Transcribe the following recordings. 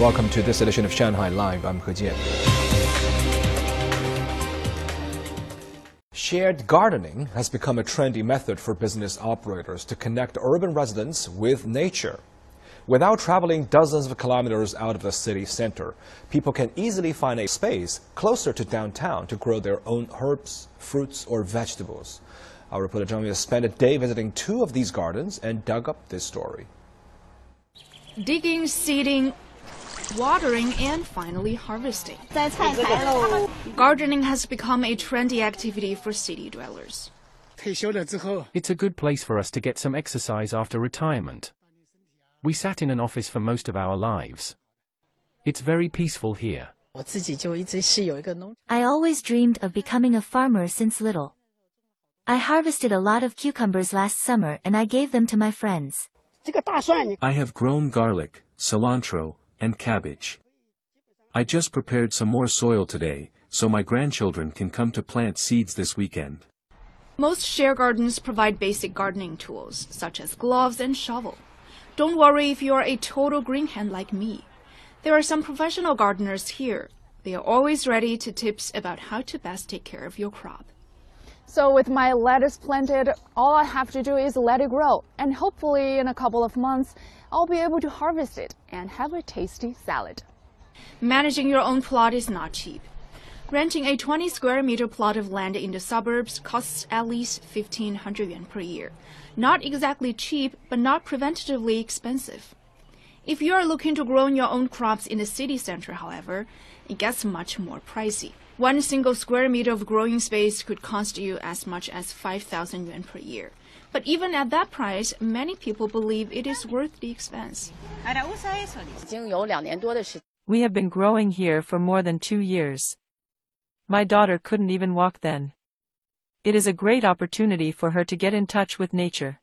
Welcome to this edition of Shanghai Live. I'm He Jian. Shared gardening has become a trendy method for business operators to connect urban residents with nature. Without traveling dozens of kilometers out of the city center, people can easily find a space closer to downtown to grow their own herbs, fruits, or vegetables. Our reporter Zhang spent a day visiting two of these gardens and dug up this story. Digging, seeding, watering, and finally harvesting. Gardening has become a trendy activity for city dwellers. It's a good place for us to get some exercise after retirement. We sat in an office for most of our lives. It's very peaceful here. I always dreamed of becoming a farmer since little. I harvested a lot of cucumbers last summer and I gave them to my friends. I have grown garlic, cilantro, and cabbage. I just prepared some more soil today, so my grandchildren can come to plant seeds this weekend. Most share gardens provide basic gardening tools, such as gloves and shovel. Don't worry if you're a total green hand like me. There are some professional gardeners here. They are always ready to tips about how to best take care of your crop. So with my lettuce planted, all I have to do is let it grow. And hopefully in a couple of months, I'll be able to harvest it and have a tasty salad. Managing your own plot is not cheap. Renting a 20 square meter plot of land in the suburbs costs at least 1500 yuan per year. Not exactly cheap, but not preventatively expensive. If you are looking to grow your own crops in the city center, however, it gets much more pricey. One single square meter of growing space could cost you as much as 5,000 yuan per year. But even at that price, many people believe it is worth the expense. We have been growing here for more than two years. My daughter couldn't even walk then. It is a great opportunity for her to get in touch with nature.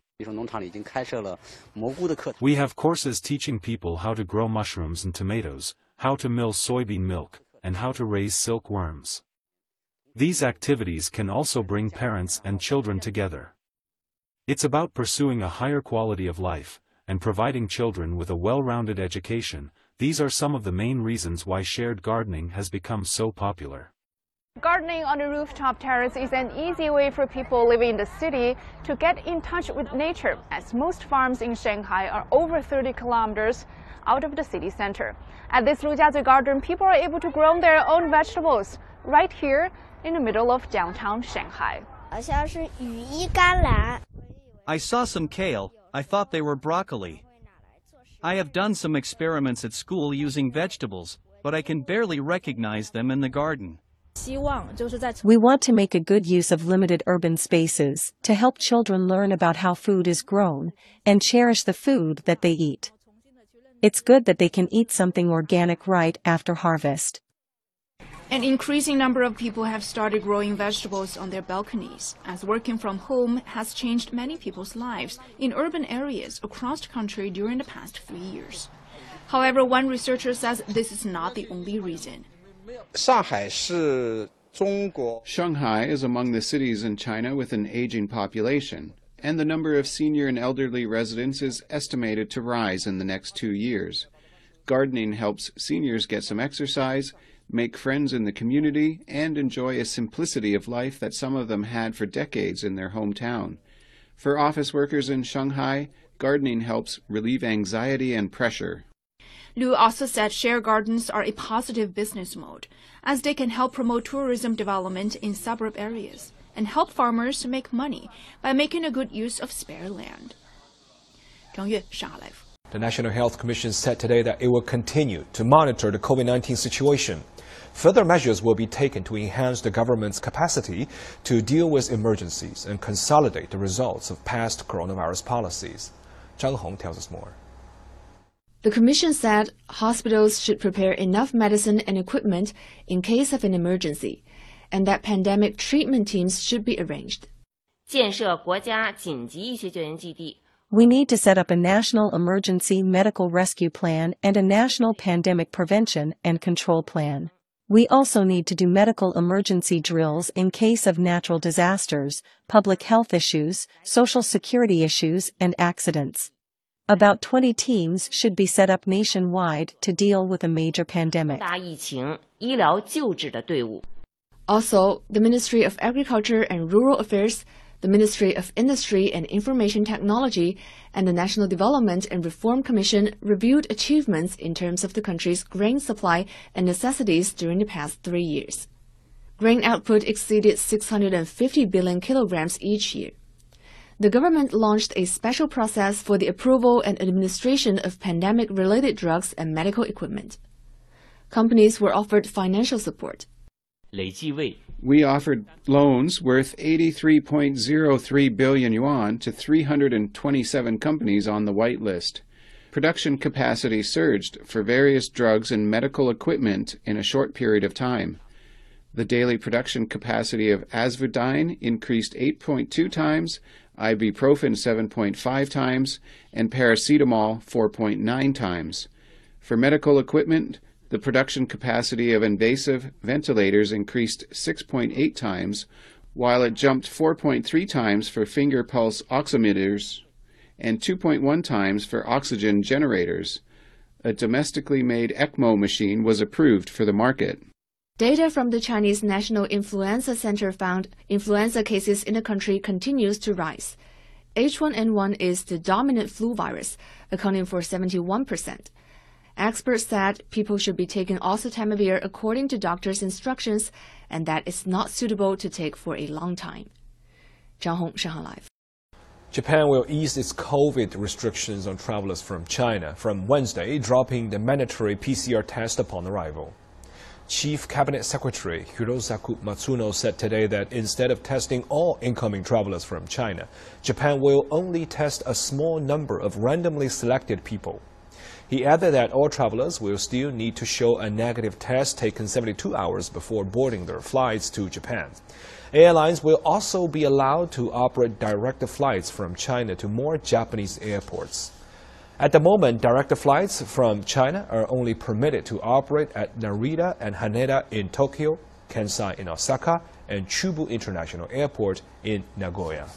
We have courses teaching people how to grow mushrooms and tomatoes, how to mill soybean milk, and how to raise silkworms. These activities can also bring parents and children together. It's about pursuing a higher quality of life, and providing children with a well-rounded education, these are some of the main reasons why shared gardening has become so popular. Gardening on a rooftop terrace is an easy way for people living in the city to get in touch with nature, as most farms in Shanghai are over 30 kilometers out of the city center. At this Lujiazui garden, people are able to grow their own vegetables right here in the middle of downtown Shanghai. I saw some kale, I thought they were broccoli. I have done some experiments at school using vegetables, but I can barely recognize them in the garden. We want to make a good use of limited urban spaces to help children learn about how food is grown and cherish the food that they eat. It's good that they can eat something organic right after harvest. An increasing number of people have started growing vegetables on their balconies, as working from home has changed many people's lives in urban areas across the country during the past few years. However, one researcher says this is not the only reason. Shanghai is among the cities in China with an aging population, and the number of senior and elderly residents is estimated to rise in the next two years. Gardening helps seniors get some exercise make friends in the community, and enjoy a simplicity of life that some of them had for decades in their hometown. For office workers in Shanghai, gardening helps relieve anxiety and pressure. Liu also said share gardens are a positive business mode, as they can help promote tourism development in suburb areas and help farmers to make money by making a good use of spare land. Zhang Yue, Shanghai Live. The National Health Commission said today that it will continue to monitor the COVID 19 situation. Further measures will be taken to enhance the government's capacity to deal with emergencies and consolidate the results of past coronavirus policies. Zhang Hong tells us more. The Commission said hospitals should prepare enough medicine and equipment in case of an emergency, and that pandemic treatment teams should be arranged. We need to set up a national emergency medical rescue plan and a national pandemic prevention and control plan. We also need to do medical emergency drills in case of natural disasters, public health issues, social security issues, and accidents. About 20 teams should be set up nationwide to deal with a major pandemic. Also, the Ministry of Agriculture and Rural Affairs, the Ministry of Industry and Information Technology, and the National Development and Reform Commission reviewed achievements in terms of the country's grain supply and necessities during the past three years. Grain output exceeded 650 billion kilograms each year. The government launched a special process for the approval and administration of pandemic related drugs and medical equipment. Companies were offered financial support. We offered loans worth 83.03 billion yuan to 327 companies on the whitelist. Production capacity surged for various drugs and medical equipment in a short period of time. The daily production capacity of Azvudine increased 8.2 times, ibuprofen 7.5 times, and paracetamol 4.9 times. For medical equipment, the production capacity of invasive ventilators increased 6.8 times, while it jumped 4.3 times for finger pulse oximeters and 2.1 times for oxygen generators. A domestically made ECMO machine was approved for the market. Data from the Chinese National Influenza Center found influenza cases in the country continues to rise. H1N1 is the dominant flu virus, accounting for 71%. Experts said people should be taking oseltamivir according to doctor's instructions and that it's not suitable to take for a long time. Zhang Hong, Shanghai Live. Japan will ease its COVID restrictions on travelers from China from Wednesday, dropping the mandatory PCR test upon arrival. Chief Cabinet Secretary Hirokazu Matsuno said today that instead of testing all incoming travelers from China, Japan will only test a small number of randomly selected people. He added that all travelers will still need to show a negative test taken 72 hours before boarding their flights to Japan. Airlines will also be allowed to operate direct flights from China to more Japanese airports. At the moment, direct flights from China are only permitted to operate at Narita and Haneda in Tokyo, Kansai in Osaka, and Chubu International Airport in Nagoya.